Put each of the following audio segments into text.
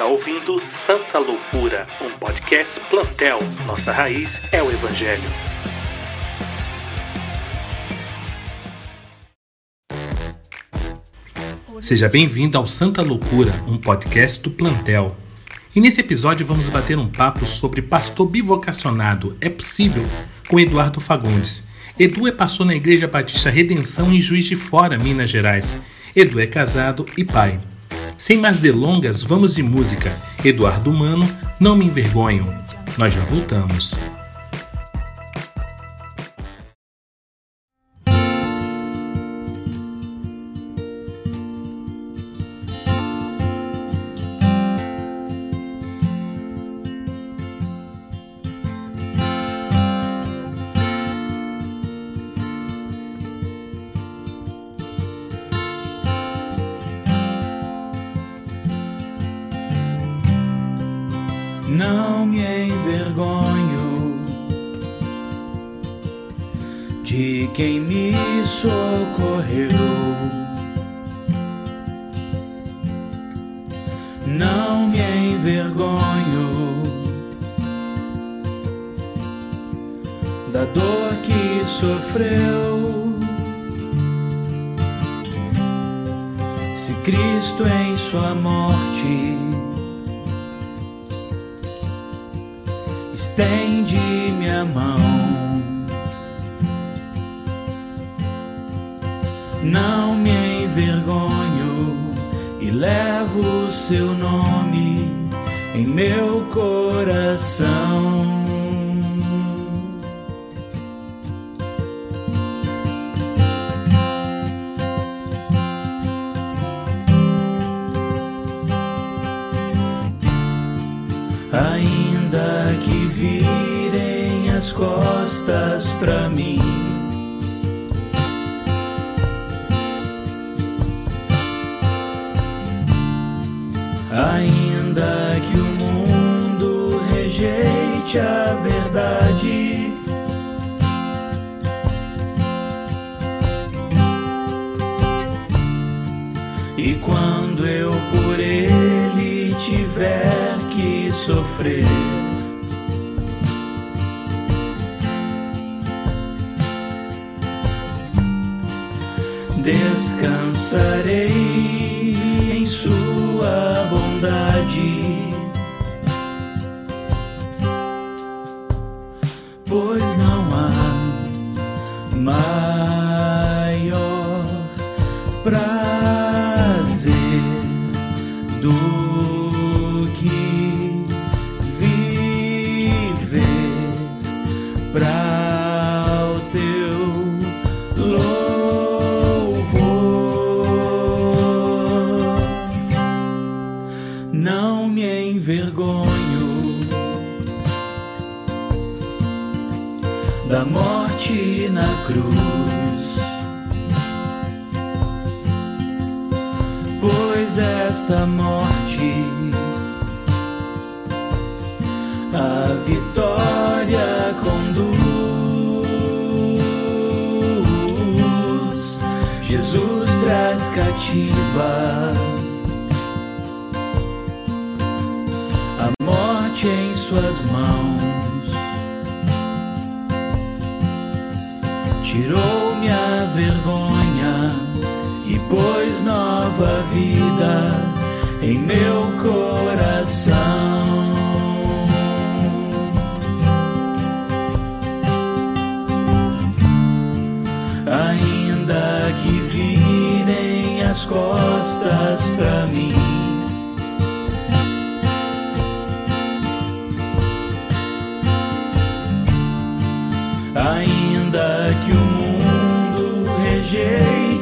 está ouvindo Santa Loucura, um podcast plantel. Nossa raiz é o Evangelho. Seja bem-vindo ao Santa Loucura, um podcast do plantel. E nesse episódio vamos bater um papo sobre pastor bivocacionado. É possível? Com Eduardo Fagundes. Edu é pastor na Igreja Batista Redenção em Juiz de Fora, Minas Gerais. Edu é casado e pai. Sem mais delongas, vamos de música. Eduardo Mano, Não Me Envergonho. Nós já voltamos. Não me envergonho de quem me socorreu. Não me envergonho da dor que sofreu. Se Cristo em sua morte estende minha mão. Não me envergonho e levo o seu nome em meu coração. Costas pra mim. Ainda que o mundo rejeite a verdade. E quando eu por ele tiver que sofrer. Descansarei em Sua bondade, cruz. Pois esta morte a vitória conduz. Jesus traz cativa Tirou minha vergonha e pôs nova vida em meu coração. Ainda que virem as costas pra mim.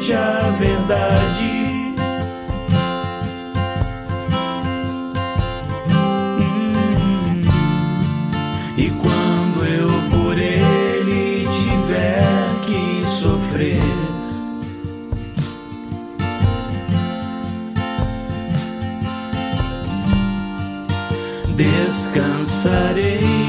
Rejeite a verdade. Hum, E quando eu por ele tiver que sofrer. Descansarei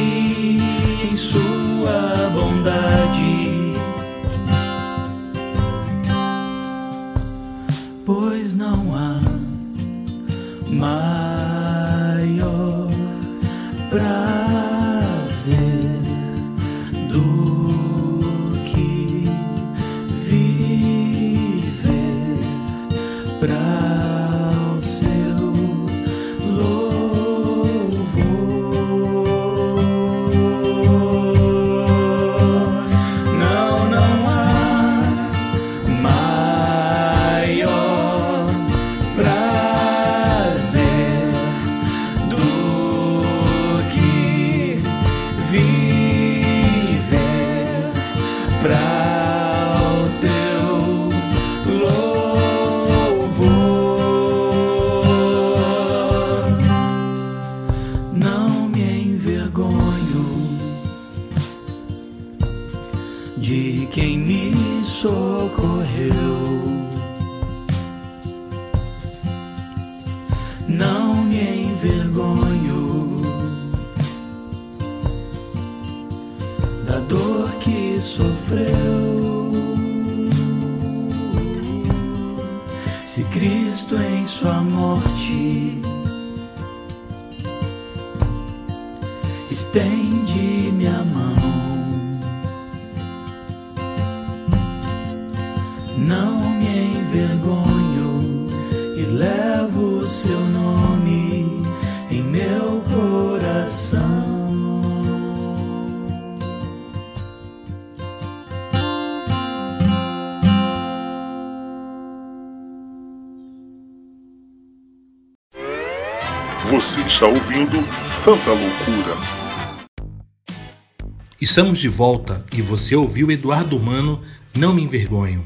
ele sofreu. Se Cristo em sua morte estende minha mão, não me envergonho e levo o seu nome está ouvindo Santa Loucura. Estamos de volta e você ouviu Eduardo Mano, Não Me Envergonho.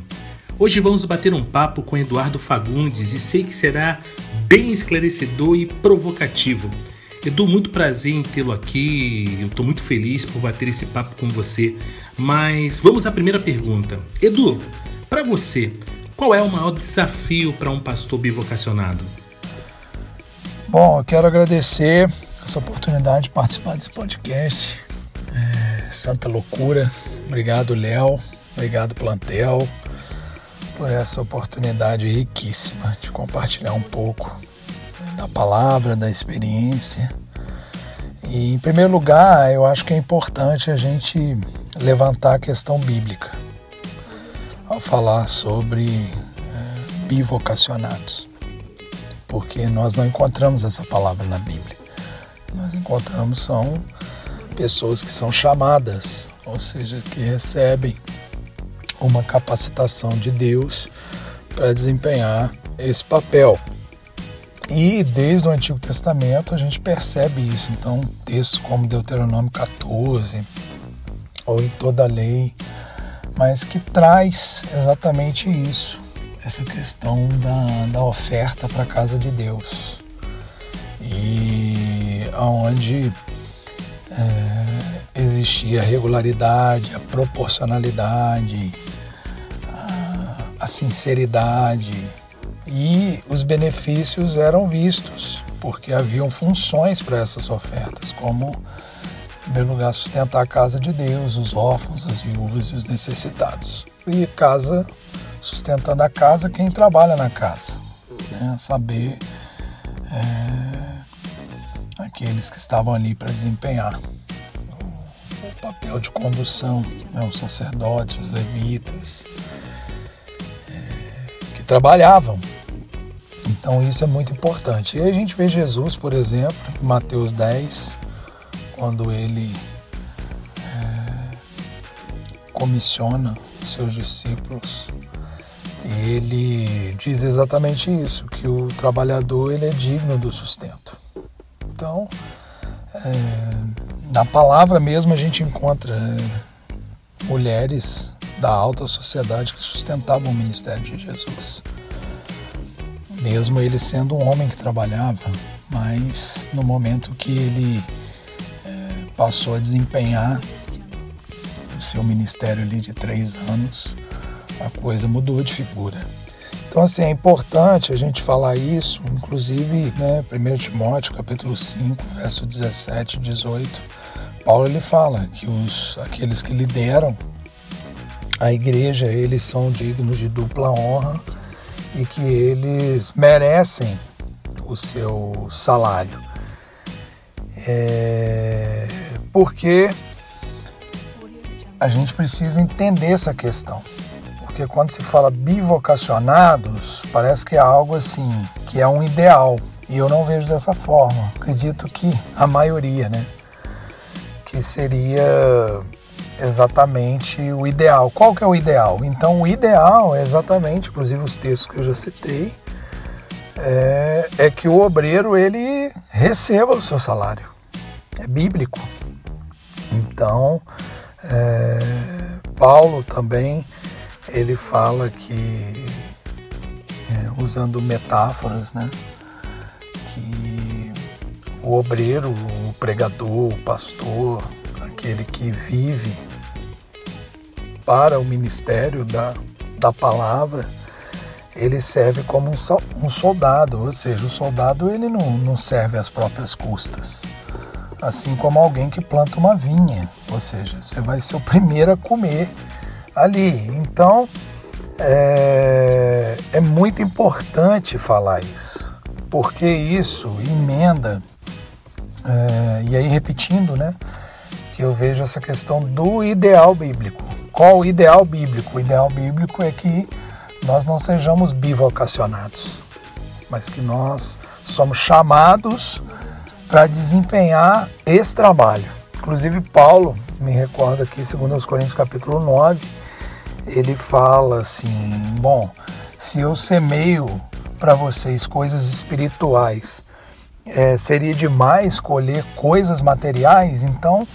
Hoje vamos bater um papo com Eduardo Fagundes e sei que será bem esclarecedor e provocativo. Edu, muito prazer em tê-lo aqui. Eu estou muito feliz por bater esse papo com você. Mas vamos à primeira pergunta. Edu, para você, qual é o maior desafio para um pastor bivocacionado? Bom, eu quero agradecer essa oportunidade de participar desse podcast. É, Santa Loucura. Obrigado, Léo. Obrigado, Plantel, por essa oportunidade riquíssima de compartilhar um pouco da palavra, da experiência. E, em primeiro lugar, eu acho que é importante a gente levantar a questão bíblica ao falar sobre é, bivocacionados porque nós não encontramos essa palavra na Bíblia. Nós encontramos são pessoas que são chamadas, ou seja, que recebem uma capacitação de Deus para desempenhar esse papel. E desde o Antigo Testamento a gente percebe isso. Então, textos como Deuteronômio 14 ou em toda a lei, mas que traz exatamente isso essa questão da, da oferta para a casa de Deus. E aonde é, existia a regularidade, a proporcionalidade, a, a sinceridade. E os benefícios eram vistos porque haviam funções para essas ofertas, como primeiro lugar sustentar a casa de Deus, os órfãos, as viúvas e os necessitados. E casa sustentando a casa quem trabalha na casa. Né? Saber é, aqueles que estavam ali para desempenhar o, o, papel de condução, né? os sacerdotes, os levitas, é, que trabalhavam. Então isso é muito importante. E a gente vê Jesus, por exemplo, em Mateus 10, quando ele é, comissiona seus discípulos ele diz exatamente isso, que o trabalhador ele é digno do sustento. Então, é, na palavra mesmo a gente encontra é, mulheres da alta sociedade que sustentavam o ministério de Jesus. Mesmo ele sendo um homem que trabalhava, mas no momento que ele passou a desempenhar o seu ministério ali de três anos, a coisa mudou de figura. Então, assim, é importante a gente falar isso, inclusive, né, 1 Timóteo, capítulo 5, verso 17 e 18, Paulo ele fala que os, aqueles que lideram a igreja, eles são dignos de dupla honra e que eles merecem o seu salário. É, porque a gente precisa entender essa questão porque quando se fala bivocacionados, parece que é algo assim, que é um ideal. E eu não vejo dessa forma. Acredito que a maioria, né? Que seria exatamente o ideal. Qual que é o ideal? Então, o ideal é exatamente, inclusive os textos que eu já citei, é, é que o obreiro ele receba o seu salário. É bíblico. Então, é, Paulo também ele fala que, é, usando metáforas, né, que o obreiro, o pregador, o pastor, aquele que vive para o ministério da, da palavra, ele serve como um soldado, ou seja, o soldado ele não, não serve às próprias custas. Assim como alguém que planta uma vinha, ou seja, você vai ser o primeiro a comer ali. Então é, é muito importante falar isso, porque isso emenda, é, e aí repetindo, né? Que eu vejo essa questão do ideal bíblico. Qual o ideal bíblico? O ideal bíblico é que nós não sejamos bivocacionados, mas que nós somos chamados para desempenhar esse trabalho. Inclusive Paulo, me recorda aqui, segundo os Coríntios capítulo 9, ele fala assim: "Bom, se eu semeio para vocês coisas espirituais, é, seria demais escolher coisas materiais? Então,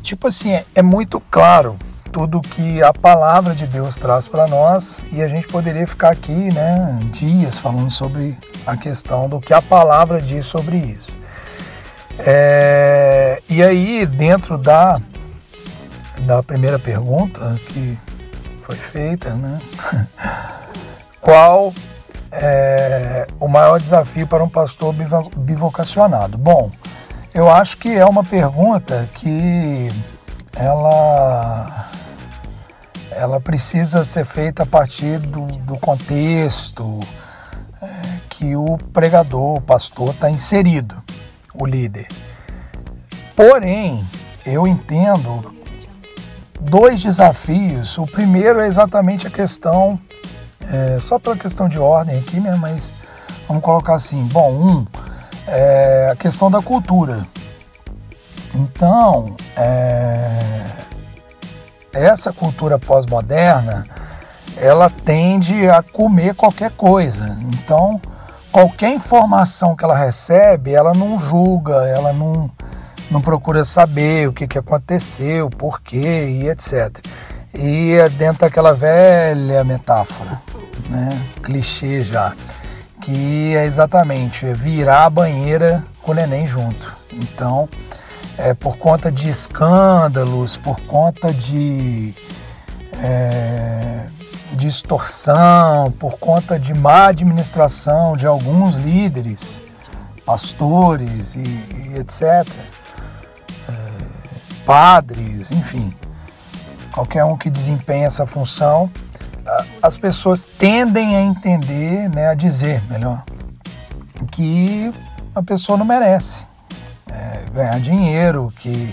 tipo assim, é, é muito claro tudo que a palavra de Deus traz para nós e a gente poderia ficar aqui, né, dias falando sobre a questão do que a palavra diz sobre isso. É, e aí, dentro da, da primeira pergunta que foi feita, né, qual é o maior desafio para um pastor bivocacionado? Bom, eu acho que é uma pergunta que ela ela precisa ser feita a partir do, do contexto é, que o pregador, o pastor está inserido, o líder. Porém, eu entendo dois desafios. O primeiro é exatamente a questão, é, só pela questão de ordem aqui, né? Mas vamos colocar assim: bom, um, é a questão da cultura. Então, é, essa cultura pós-moderna ela tende a comer qualquer coisa. Então, qualquer informação que ela recebe, ela não julga, ela não, não procura saber o que, que aconteceu, por quê e etc. E é dentro daquela velha metáfora, né? clichê já, que é exatamente virar a banheira com o neném junto. Então, é, por conta de escândalos, por conta de é, distorção, por conta de má administração de alguns líderes, pastores e, e etc., é, padres, enfim, qualquer um que desempenha essa função, as pessoas tendem a entender, né, a dizer, melhor, que a pessoa não merece ganhar dinheiro, que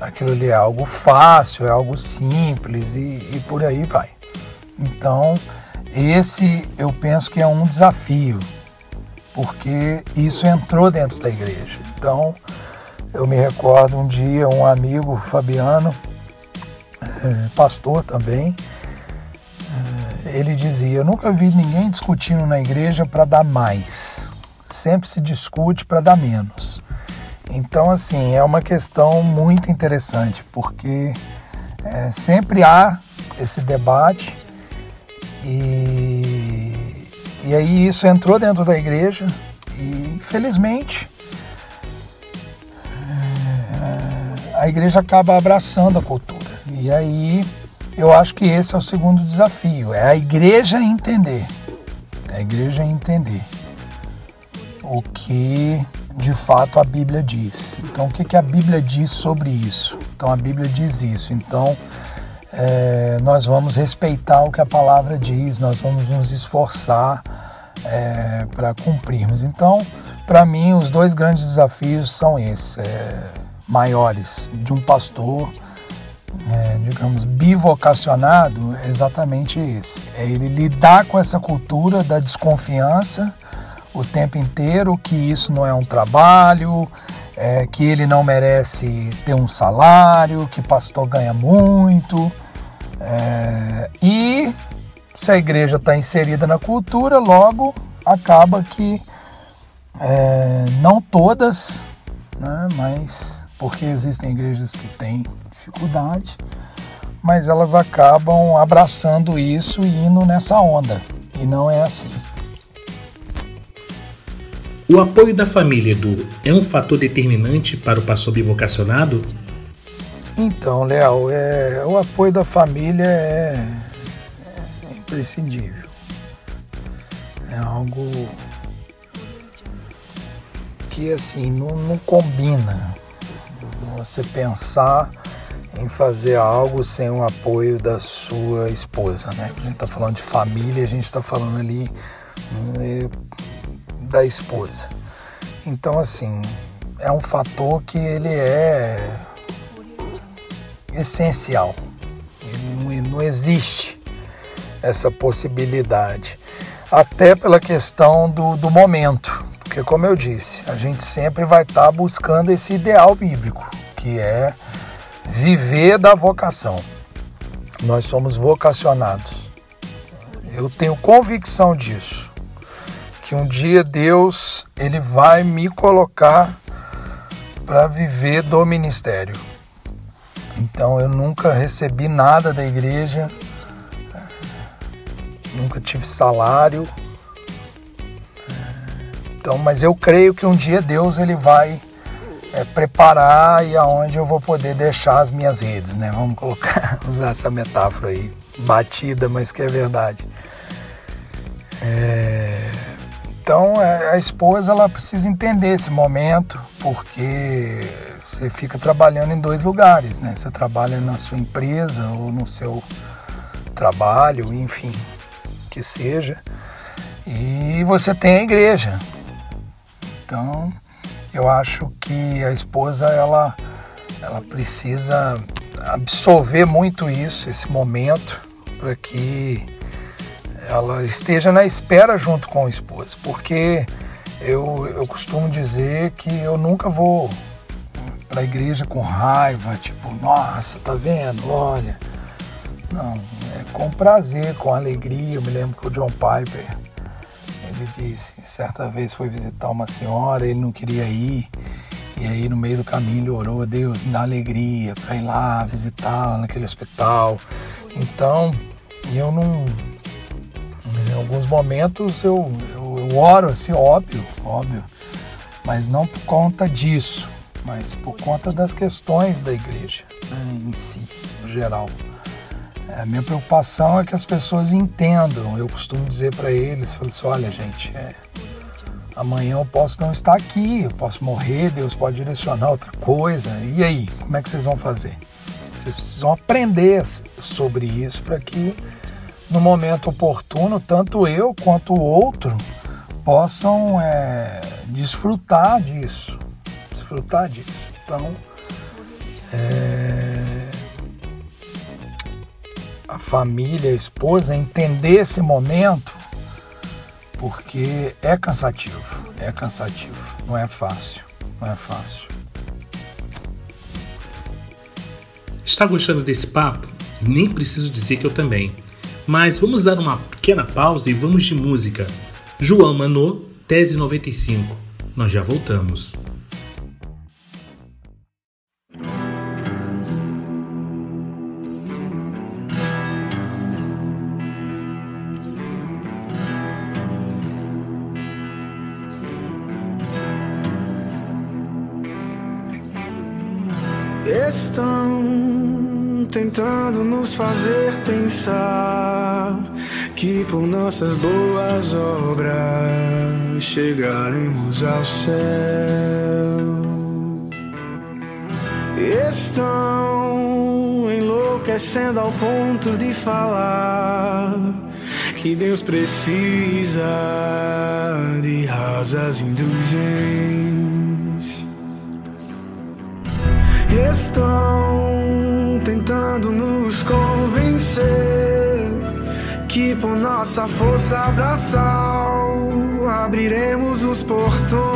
aquilo ali é algo fácil, é algo simples e, e por aí vai. Então, esse eu penso que é um desafio, porque isso entrou dentro da igreja. Então, eu me recordo um dia um amigo, Fabiano, é, pastor também, é, ele dizia: Eu nunca vi ninguém discutindo na igreja para dar mais, sempre se discute para dar menos. Então, assim, é uma questão muito interessante, porque é, sempre há esse debate e, e aí isso entrou dentro da igreja e, infelizmente, é, a igreja acaba abraçando a cultura. E aí eu acho que esse é o segundo desafio, é a igreja entender. A igreja entender o que de fato a Bíblia diz. Então, o que, que a Bíblia diz sobre isso? Então, a Bíblia diz isso. Então, é, nós vamos respeitar o que a palavra diz, nós vamos nos esforçar é, para cumprirmos. Então, para mim, os dois grandes desafios são esses, é, maiores, de um pastor, é, digamos, bivocacionado, é exatamente esse. É ele lidar com essa cultura da desconfiança o tempo inteiro que isso não é um trabalho, é, que ele não merece ter um salário, que pastor ganha muito. É, e se a igreja está inserida na cultura, logo acaba que é, não todas, né, mas porque existem igrejas que têm dificuldade, mas elas acabam abraçando isso e indo nessa onda. E não é assim. O apoio da família, Edu, é um fator determinante para o pastor bivocacionado? Então, Léo, é, o apoio da família é, é imprescindível. É algo que, assim, não, não combina. você pensar em fazer algo sem o apoio da sua esposa, né? A gente está falando de família, a gente está falando ali né, da esposa. Então, assim, é um fator que ele é essencial. Não, não existe essa possibilidade. Até pela questão do, do momento. Porque, como eu disse, a gente sempre vai estar tá buscando esse ideal bíblico, que é viver da vocação. Nós somos vocacionados. Eu tenho convicção disso. Que um dia Deus ele vai me colocar para viver do ministério. Então eu nunca recebi nada da igreja, nunca tive salário. Então, mas eu creio que um dia Deus ele vai é, preparar e aonde eu vou poder deixar as minhas redes, né? Vamos colocar, usar essa metáfora aí, batida, mas que é verdade. É, então é, a esposa ela precisa entender esse momento, porque você fica trabalhando em dois lugares, né? Você trabalha na sua empresa ou no seu trabalho, enfim, que seja, e você tem a igreja. Então eu acho que a esposa ela, ela precisa absorver muito isso, esse momento, para que ela esteja na espera junto com o esposo, porque eu, eu costumo dizer que eu nunca vou para a igreja com raiva, tipo, nossa, tá vendo? Olha. Não, é com prazer, com alegria. Eu me lembro que o John Piper ele disse, certa vez foi visitar uma senhora, ele não queria ir, e aí no meio do caminho ele orou, Deus, me dá alegria para ir lá visitá-la naquele hospital. Então, eu não. Em alguns momentos eu, eu, eu oro assim, óbvio, óbvio, mas não por conta disso, mas por conta das questões da igreja né, em si, no geral. A minha preocupação é que as pessoas entendam. Eu costumo dizer para eles, falo assim, olha gente, é, amanhã eu posso não estar aqui, eu posso morrer, Deus pode direcionar outra coisa. E aí, como é que vocês vão fazer? Vocês precisam aprender sobre isso para que no momento oportuno, tanto eu quanto o outro possam é, desfrutar disso. Desfrutar disso. Então, é, a família, a esposa entender esse momento, porque é cansativo, é cansativo, não é fácil, não é fácil. Está gostando desse papo? Nem preciso dizer que eu também. Mas vamos dar uma pequena pausa e vamos de música. João Manô, Tese 95. Nós já voltamos. Nos fazer pensar que por nossas boas obras chegaremos ao céu. Estão enlouquecendo ao ponto de falar que Deus precisa de rasas indulgentes estão por nossa força abraçal abriremos os portões.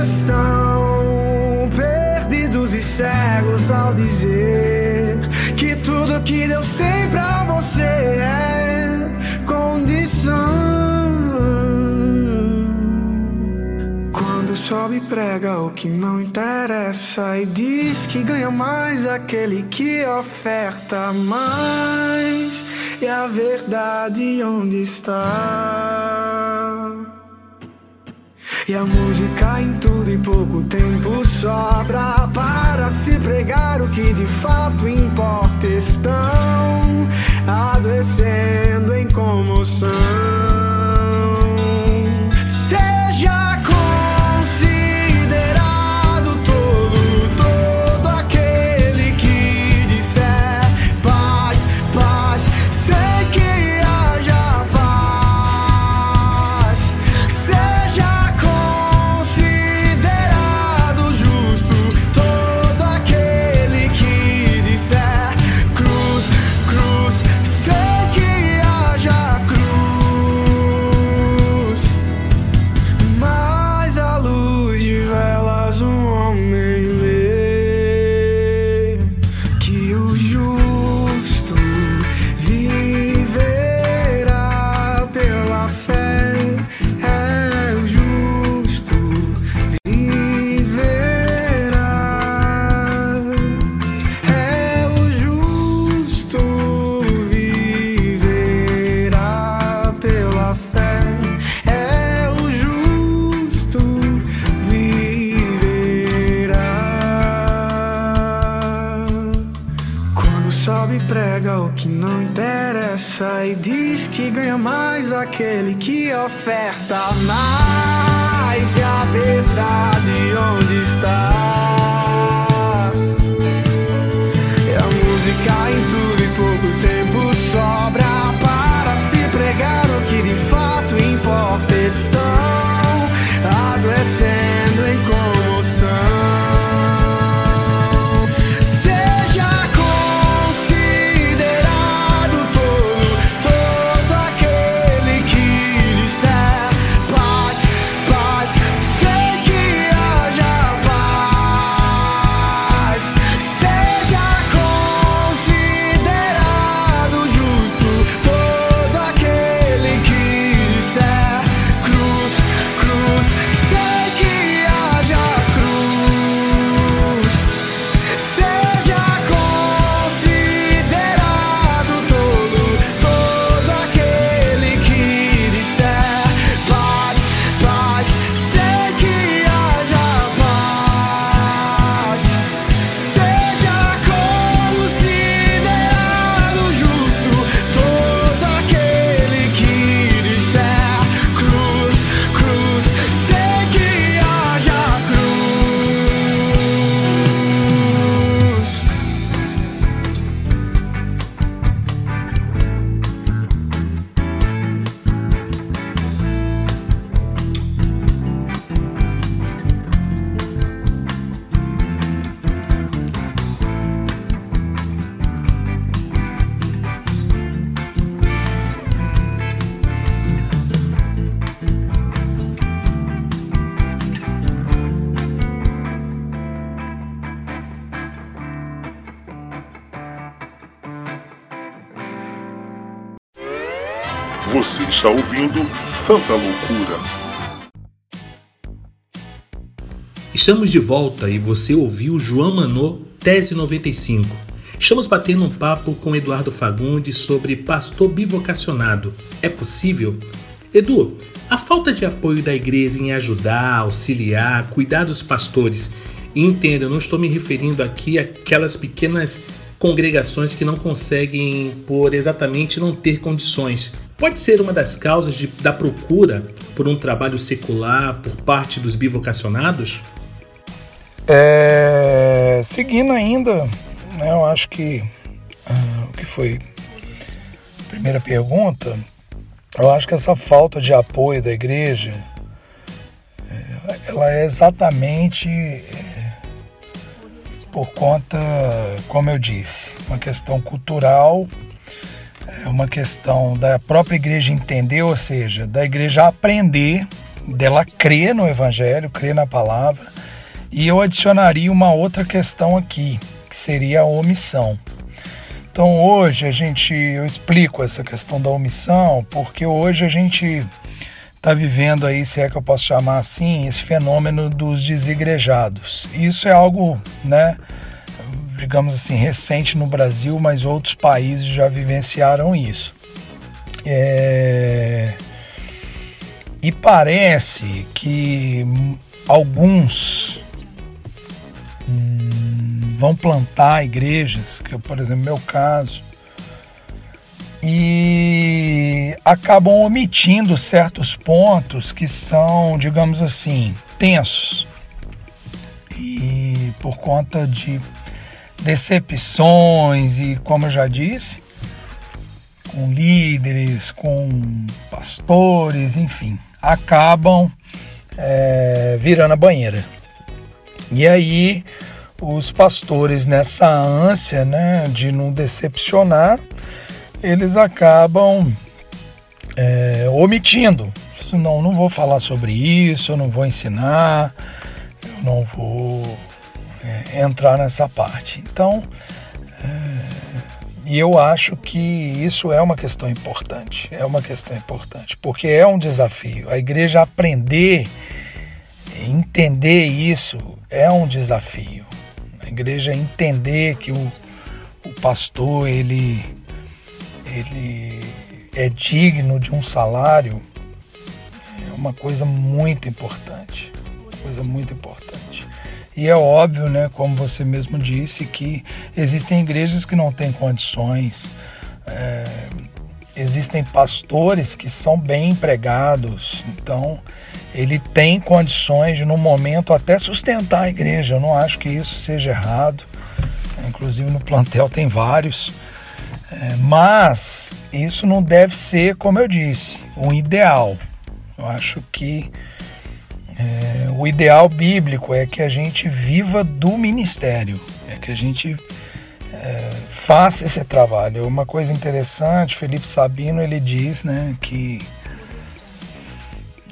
Estão perdidos e cegos ao dizer sobe e prega o que não interessa e diz que ganha mais aquele que oferta mais. E a verdade onde está? E a música em tudo e pouco tempo sobra para se pregar o que de fato importa. Estão adoecendo em comoção. Está ouvindo Santa Loucura. Estamos de volta e você ouviu João Manô, Tese 95. Estamos batendo um papo com Eduardo Fagundes sobre pastor bivocacionado. É possível? Edu, a falta de apoio da igreja em ajudar, auxiliar, cuidar dos pastores. E entenda, eu não estou me referindo aqui àquelas pequenas congregações que não conseguem, por exatamente não ter condições. Pode ser uma das causas de- da procura por um trabalho secular por parte dos bivocacionados? É, seguindo ainda, né, eu acho que ah, o que foi a primeira pergunta, eu acho que essa falta de apoio da igreja, é, ela é exatamente é, por conta, como eu disse, uma questão cultural, é uma questão da própria igreja entender, ou seja, da igreja aprender, dela crer no evangelho, crer na palavra, e eu adicionaria uma outra questão aqui, que seria a omissão. Então hoje a gente, eu explico essa questão da omissão, porque hoje a gente está vivendo aí, se é que eu posso chamar assim, esse fenômeno dos desigrejados. Isso é algo, né, digamos assim, recente no Brasil, mas outros países já vivenciaram isso. É... E parece que alguns hum, vão plantar igrejas, que por exemplo, meu caso, e acabam omitindo certos pontos que são, digamos assim, tensos. E por conta de decepções e, como eu já disse, com líderes, com pastores, enfim, acabam é, virando a banheira. E aí os pastores nessa ânsia, né, de não decepcionar, eles acabam é, omitindo. Não, não vou falar sobre isso, não vou ensinar, eu não vou é, entrar nessa parte. Então, é, e eu acho que isso é uma questão importante, é uma questão importante, porque é um desafio. A igreja aprender, entender isso é um desafio. A igreja entender que o, o pastor ele ele é digno de um salário é uma coisa muito importante, coisa muito importante. E é óbvio, né, como você mesmo disse, que existem igrejas que não têm condições, existem pastores que são bem empregados, então ele tem condições de, no momento, até sustentar a igreja. Eu não acho que isso seja errado. Inclusive no plantel tem vários. É, mas isso não deve ser, como eu disse, um ideal. Eu acho que é, o ideal bíblico é que a gente viva do ministério, é que a gente é, faça esse trabalho. Uma coisa interessante, Felipe Sabino ele diz, né, que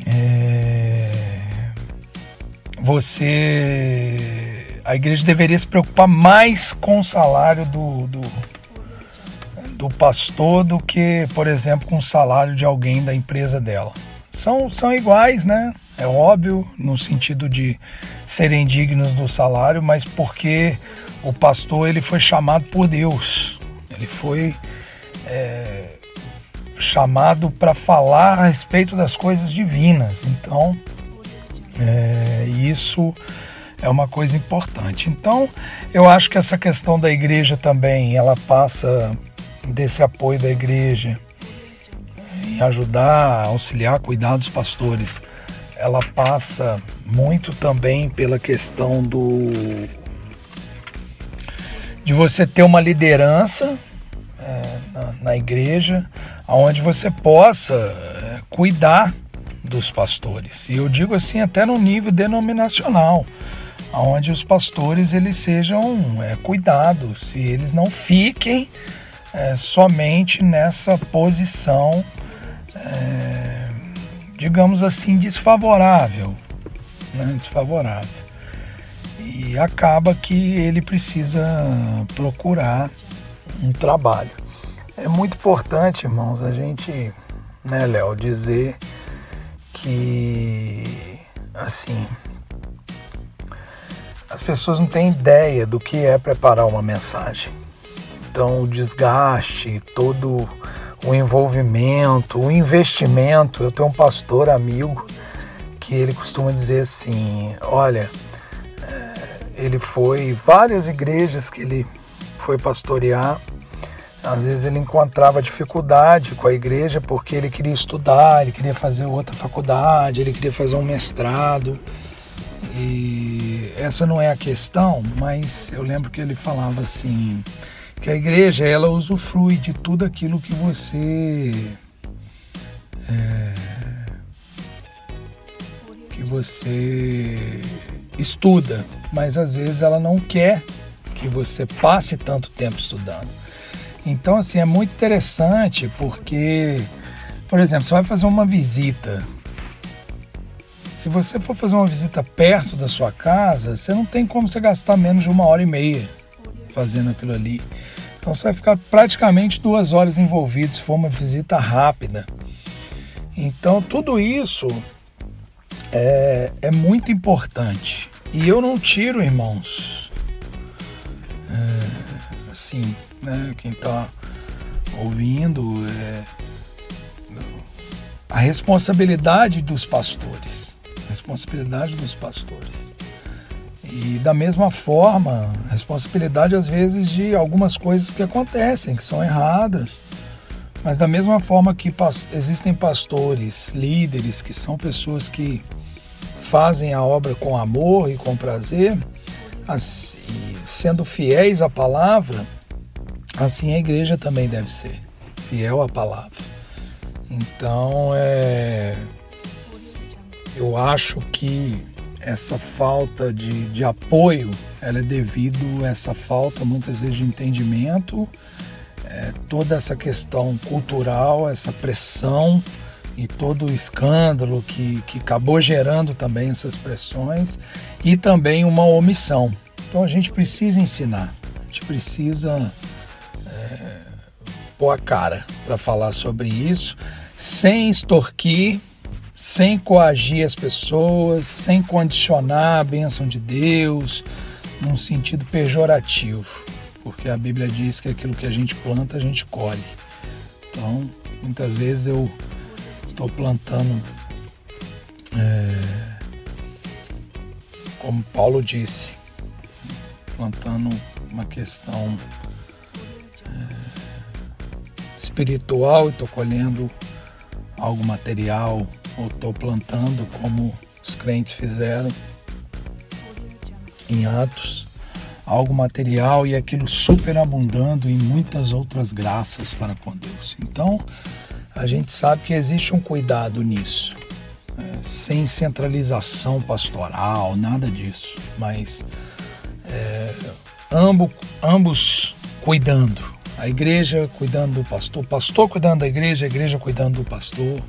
é, você, a igreja deveria se preocupar mais com o salário do, do, do pastor do que, por exemplo, com o salário de alguém da empresa dela. São, são iguais, né? É óbvio, no sentido de serem dignos do salário, mas porque o pastor ele foi chamado por Deus. Ele foi é, chamado para falar a respeito das coisas divinas. Então, é, isso é uma coisa importante. Então, eu acho que essa questão da igreja também, ela passa desse apoio da igreja em ajudar, auxiliar, cuidar dos pastores ela passa muito também pela questão do de você ter uma liderança é, na, na, igreja, onde você possa é, cuidar dos pastores. E eu digo assim até no nível denominacional, onde os pastores eles sejam é, cuidados e eles não fiquem é, somente nessa posição é, digamos assim, desfavorável. Né? Desfavorável. E acaba que ele precisa procurar um trabalho. É muito importante, irmãos, a gente, né, Léo, dizer que, assim, as pessoas não têm ideia do que é preparar uma mensagem. Então, o desgaste, todo o envolvimento, o investimento. Eu tenho um pastor amigo que ele costuma dizer assim: olha, é, ele foi várias igrejas que ele foi pastorear. Às vezes ele encontrava dificuldade com a igreja porque ele queria estudar, ele queria fazer outra faculdade, ele queria fazer um mestrado. E essa não é a questão, mas eu lembro que ele falava assim: que a igreja ela usufrui de tudo aquilo que você é, que você estuda, mas às vezes ela não quer que você passe tanto tempo estudando. Então assim é muito interessante porque, por exemplo, você vai fazer uma visita. Se você for fazer uma visita perto da sua casa, você não tem como você gastar menos de uma hora e meia fazendo aquilo ali. Então você vai ficar praticamente duas horas envolvido se for uma visita rápida. Então tudo isso é, é muito importante. E eu não tiro, irmãos, é, assim, né, quem está ouvindo, é, a responsabilidade dos pastores. A responsabilidade dos pastores. E da mesma forma, responsabilidade às vezes de algumas coisas que acontecem, que são erradas. Mas da mesma forma que existem pastores, líderes, que são pessoas que fazem a obra com amor e com prazer, assim, sendo fiéis à palavra, assim a igreja também deve ser fiel à palavra. Então, é, eu acho que essa falta de, de apoio ela é devido a essa falta muitas vezes de entendimento, é, toda essa questão cultural, essa pressão e todo o escândalo que, que acabou gerando também essas pressões e também uma omissão. Então a gente precisa ensinar, a gente precisa é, pôr a cara para falar sobre isso, sem extorquir, sem coagir as pessoas, sem condicionar a bênção de Deus, num sentido pejorativo, porque a Bíblia diz que aquilo que a gente planta, a gente colhe. Então, muitas vezes eu estou plantando, é, como Paulo disse, plantando uma questão é, espiritual e estou colhendo algo material ou estou plantando como os crentes fizeram em Atos, algo material e aquilo superabundando em muitas outras graças para com Deus. Então, a gente sabe que existe um cuidado nisso, é, sem centralização pastoral, nada disso, mas é, ambos, ambos cuidando. A igreja cuidando do pastor, pastor cuidando da igreja, a igreja cuidando do pastor.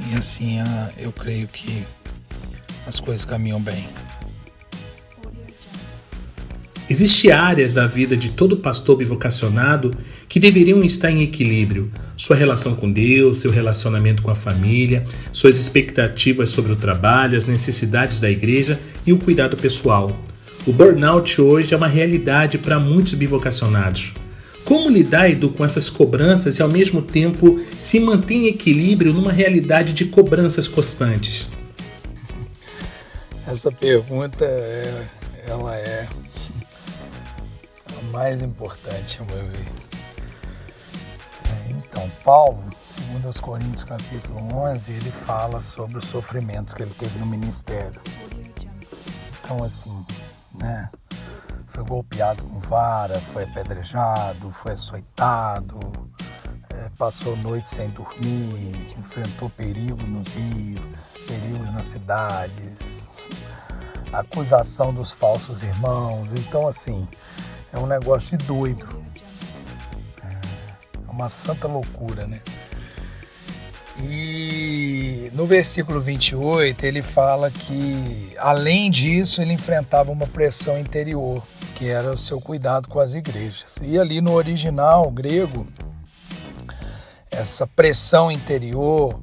E assim eu creio que as coisas caminham bem. Existem áreas da vida de todo pastor bivocacionado que deveriam estar em equilíbrio. Sua relação com Deus, seu relacionamento com a família, suas expectativas sobre o trabalho, as necessidades da igreja e o cuidado pessoal. O burnout hoje é uma realidade para muitos bivocacionados. Como lidar, Edu, com essas cobranças e ao mesmo tempo se manter em equilíbrio numa realidade de cobranças constantes? Essa pergunta é, ela é a mais importante, ao meu ver. Então, Paulo, segundo os Coríntios capítulo 11, ele fala sobre os sofrimentos que ele teve no ministério. Então, assim, né? Foi golpeado com vara, foi apedrejado, foi açoitado, é, passou noite sem dormir, enfrentou perigo nos rios, perigos nas cidades, acusação dos falsos irmãos. Então, assim, é um negócio de doido. É uma santa loucura, né? E no versículo 28 ele fala que, além disso, ele enfrentava uma pressão interior, que era o seu cuidado com as igrejas. E ali no original grego, essa pressão interior,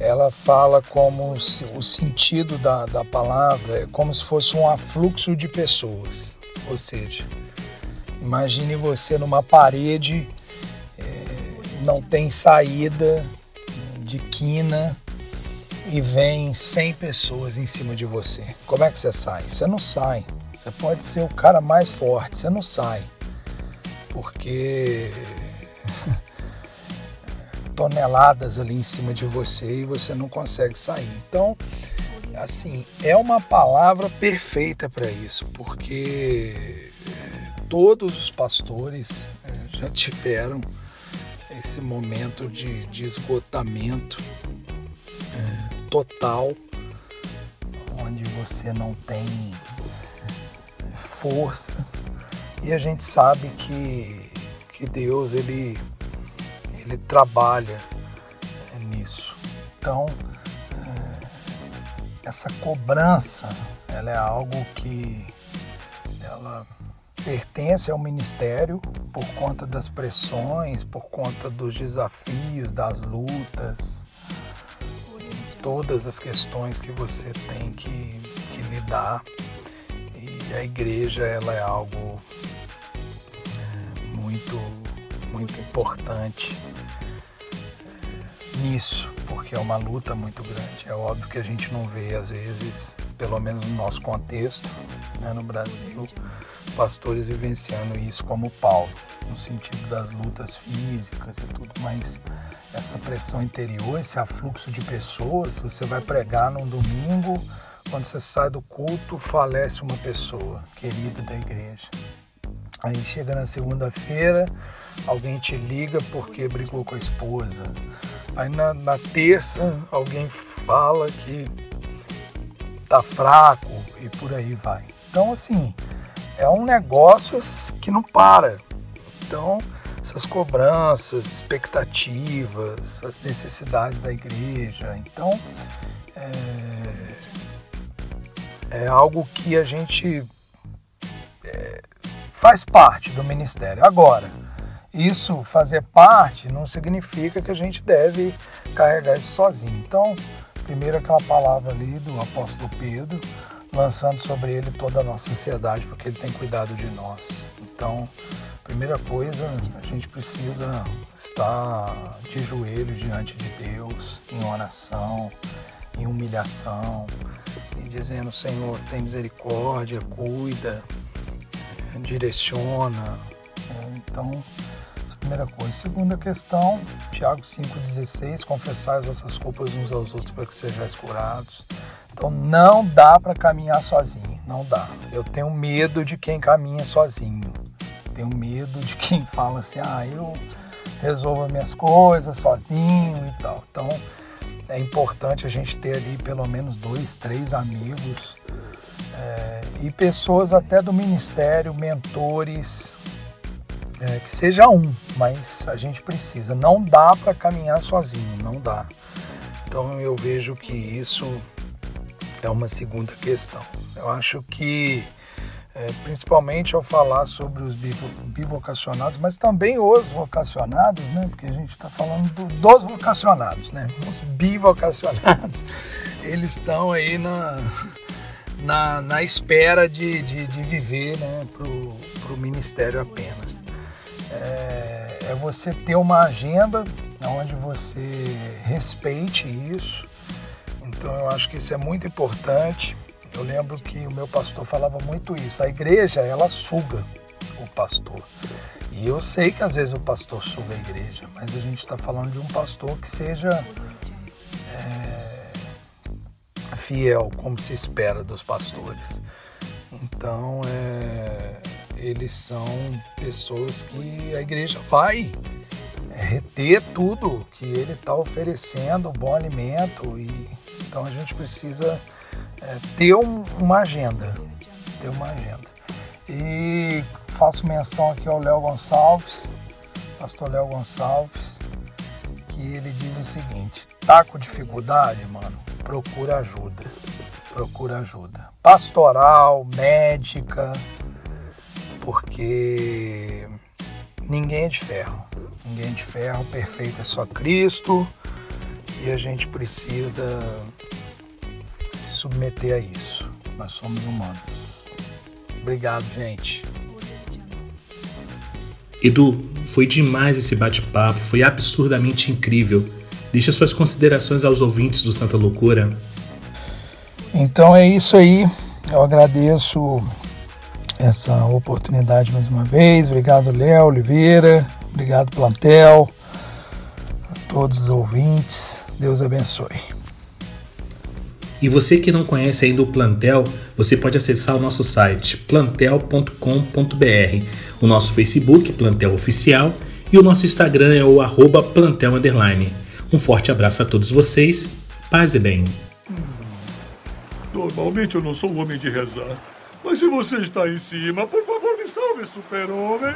ela fala como se, o sentido da, da palavra é como se fosse um afluxo de pessoas. Ou seja, imagine você numa parede, é, não tem saída, de quina e vem 100 pessoas em cima de você. Como é que você sai? Você não sai. Você pode ser o cara mais forte, você não sai. Porque toneladas ali em cima de você e você não consegue sair. Então, assim, é uma palavra perfeita para isso, porque eh, todos os pastores eh, já tiveram esse momento de, de esgotamento é, total, onde você não tem forças e a gente sabe que, que Deus ele, ele trabalha nisso. Então é, essa cobrança ela é algo que ela pertence ao ministério por conta das pressões, por conta dos desafios, das lutas, todas as questões que você tem que, que lidar. A igreja ela é algo muito, muito importante é, nisso, porque é uma luta muito grande. É óbvio que a gente não vê às vezes, pelo menos no nosso contexto, né, no Brasil, pastores vivenciando isso como Paulo, no sentido das lutas físicas e tudo, mas essa pressão interior, esse afluxo de pessoas, você vai pregar num domingo, quando você sai do culto, falece uma pessoa querida da igreja. Aí chega na segunda-feira, alguém te liga porque brigou com a esposa. Aí na, na terça, alguém fala que tá fraco e por aí vai. Então, assim, é um negócio que não para. Então, essas cobranças, expectativas, as necessidades da igreja. Então, é, é algo que a gente é, faz parte do ministério. Agora, isso fazer parte não significa que a gente deve carregar isso sozinho. Então, primeiro aquela palavra ali do apóstolo Pedro, lançando sobre ele toda a nossa ansiedade, porque ele tem cuidado de nós. Então, primeira coisa, a gente precisa estar de joelhos diante de Deus, em oração, em humilhação, dizendo: Senhor, tem misericórdia, cuida, direciona. Então, primeira coisa. Segunda questão, Tiago 5,16, confessar as vossas culpas uns aos outros para que sejais curados. Então não dá para caminhar sozinho, não dá. Eu tenho medo de quem caminha sozinho. Tenho medo de quem fala assim, ah, eu resolvo minhas coisas sozinho e tal. Então é importante a gente ter ali pelo menos dois, três amigos é, e pessoas até do ministério, mentores, é, que seja um, mas a gente precisa. Não dá para caminhar sozinho, não dá. Então eu vejo que isso é uma segunda questão. Eu acho que, é, principalmente ao falar sobre os bivocacionados, mas também os vocacionados, né? Porque a gente está falando do, dos vocacionados, né? Os bivocacionados, eles estão aí na, na, na espera de, de, de viver né, para o ministério apenas. É, é você ter uma agenda onde você respeite isso, então eu acho que isso é muito importante. Eu lembro que o meu pastor falava muito isso. A igreja, ela suga o pastor. E eu sei que às vezes o pastor suga a igreja, mas a gente está falando de um pastor que seja é, fiel, como se espera dos pastores. Então, é, eles são pessoas que a igreja vai reter tudo que ele está oferecendo, bom alimento e então a gente precisa é, ter um, uma agenda, ter uma agenda. E faço menção aqui ao Léo Gonçalves, pastor Léo Gonçalves, que ele diz o seguinte, tá com dificuldade, mano, procura ajuda, procura ajuda. Pastoral, médica, porque ninguém é de ferro, ninguém é de ferro, perfeito é só Cristo, e a gente precisa se submeter a isso. Nós somos humanos. Obrigado, gente. Edu, foi demais esse bate-papo, foi absurdamente incrível. Deixa suas considerações aos ouvintes do Santa Loucura. Então é isso aí. Eu agradeço essa oportunidade mais uma vez. Obrigado, Léo Oliveira. Obrigado, plantel. A todos os ouvintes. Deus abençoe. E você que não conhece ainda o Plantel, você pode acessar o nosso site plantel.com.br, o nosso Facebook, Plantel Oficial, e o nosso Instagram é o Plantel Um forte abraço a todos vocês, paz e bem. Normalmente eu não sou um homem de rezar, mas se você está em cima, por favor me salve, super-homem.